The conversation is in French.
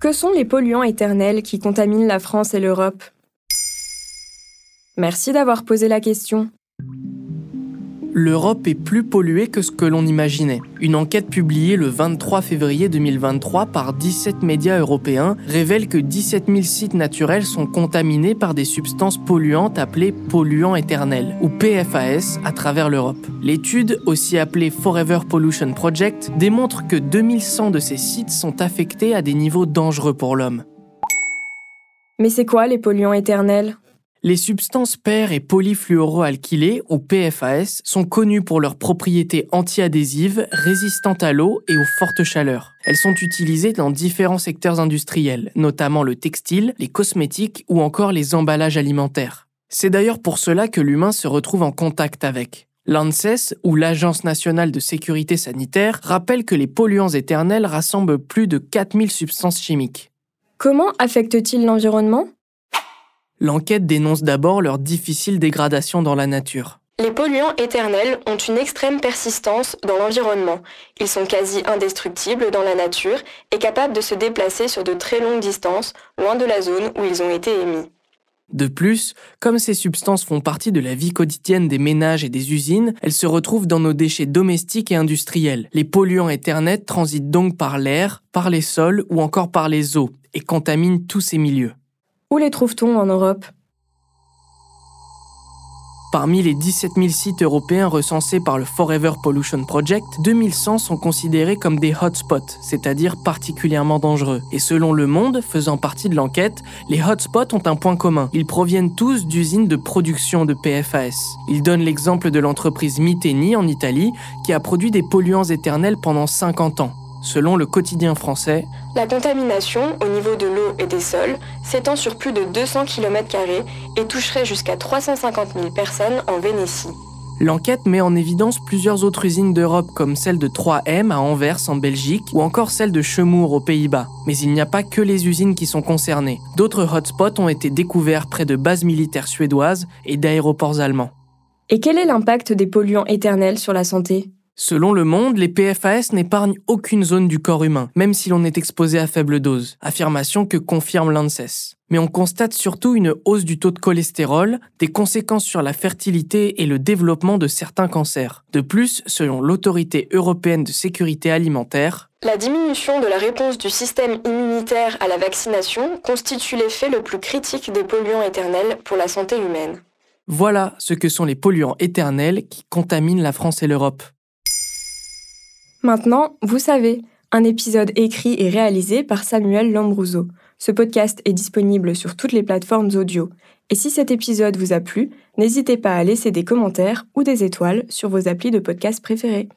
Que sont les polluants éternels qui contaminent la France et l'Europe? Merci d'avoir posé la question. L'Europe est plus polluée que ce que l'on imaginait. Une enquête publiée le 23 février 2023 par 17 médias européens révèle que 17 000 sites naturels sont contaminés par des substances polluantes appelées polluants éternels, ou PFAS, à travers l'Europe. L'étude, aussi appelée Forever Pollution Project, démontre que 2100 de ces sites sont affectés à des niveaux dangereux pour l'homme. Mais c'est quoi les polluants éternels? Les substances per- et polyfluoroalkylées, ou PFAS, sont connues pour leurs propriétés antiadhésives, résistantes à l'eau et aux fortes chaleurs. Elles sont utilisées dans différents secteurs industriels, notamment le textile, les cosmétiques ou encore les emballages alimentaires. C'est d'ailleurs pour cela que l'humain se retrouve en contact avec. L'ANSES, ou l'Agence nationale de sécurité sanitaire, rappelle que les polluants éternels rassemblent plus de 4000 substances chimiques. Comment affectent-ils l'environnement? L'enquête dénonce d'abord leur difficile dégradation dans la nature. Les polluants éternels ont une extrême persistance dans l'environnement. Ils sont quasi indestructibles dans la nature et capables de se déplacer sur de très longues distances, loin de la zone où ils ont été émis. De plus, comme ces substances font partie de la vie quotidienne des ménages et des usines, elles se retrouvent dans nos déchets domestiques et industriels. Les polluants éternels transitent donc par l'air, par les sols ou encore par les eaux et contaminent tous ces milieux. Où les trouve-t-on en Europe? Parmi les 17 000 sites européens recensés par le Forever Pollution Project, 2100 sont considérés comme des hotspots, c'est-à-dire particulièrement dangereux. Et selon Le Monde, faisant partie de l'enquête, les hotspots ont un point commun. Ils proviennent tous d'usines de production de PFAS. Ils donnent l'exemple de l'entreprise Miteni en Italie, qui a produit des polluants éternels pendant 50 ans. Selon le quotidien français, la contamination au niveau de l'eau et des sols s'étend sur plus de 200 km et toucherait jusqu'à 350 000 personnes en Vénétie. L'enquête met en évidence plusieurs autres usines d'Europe comme celle de 3M à Anvers en Belgique ou encore celle de Chemours aux Pays-Bas. Mais il n'y a pas que les usines qui sont concernées. D'autres hotspots ont été découverts près de bases militaires suédoises et d'aéroports allemands. Et quel est l'impact des polluants éternels sur la santé? Selon Le Monde, les PFAS n'épargnent aucune zone du corps humain, même si l'on est exposé à faible dose, affirmation que confirme l'ANSES. Mais on constate surtout une hausse du taux de cholestérol, des conséquences sur la fertilité et le développement de certains cancers. De plus, selon l'autorité européenne de sécurité alimentaire, la diminution de la réponse du système immunitaire à la vaccination constitue l'effet le plus critique des polluants éternels pour la santé humaine. Voilà ce que sont les polluants éternels qui contaminent la France et l'Europe. Maintenant, vous savez, un épisode écrit et réalisé par Samuel Lambrouzo. Ce podcast est disponible sur toutes les plateformes audio. Et si cet épisode vous a plu, n'hésitez pas à laisser des commentaires ou des étoiles sur vos applis de podcast préférés.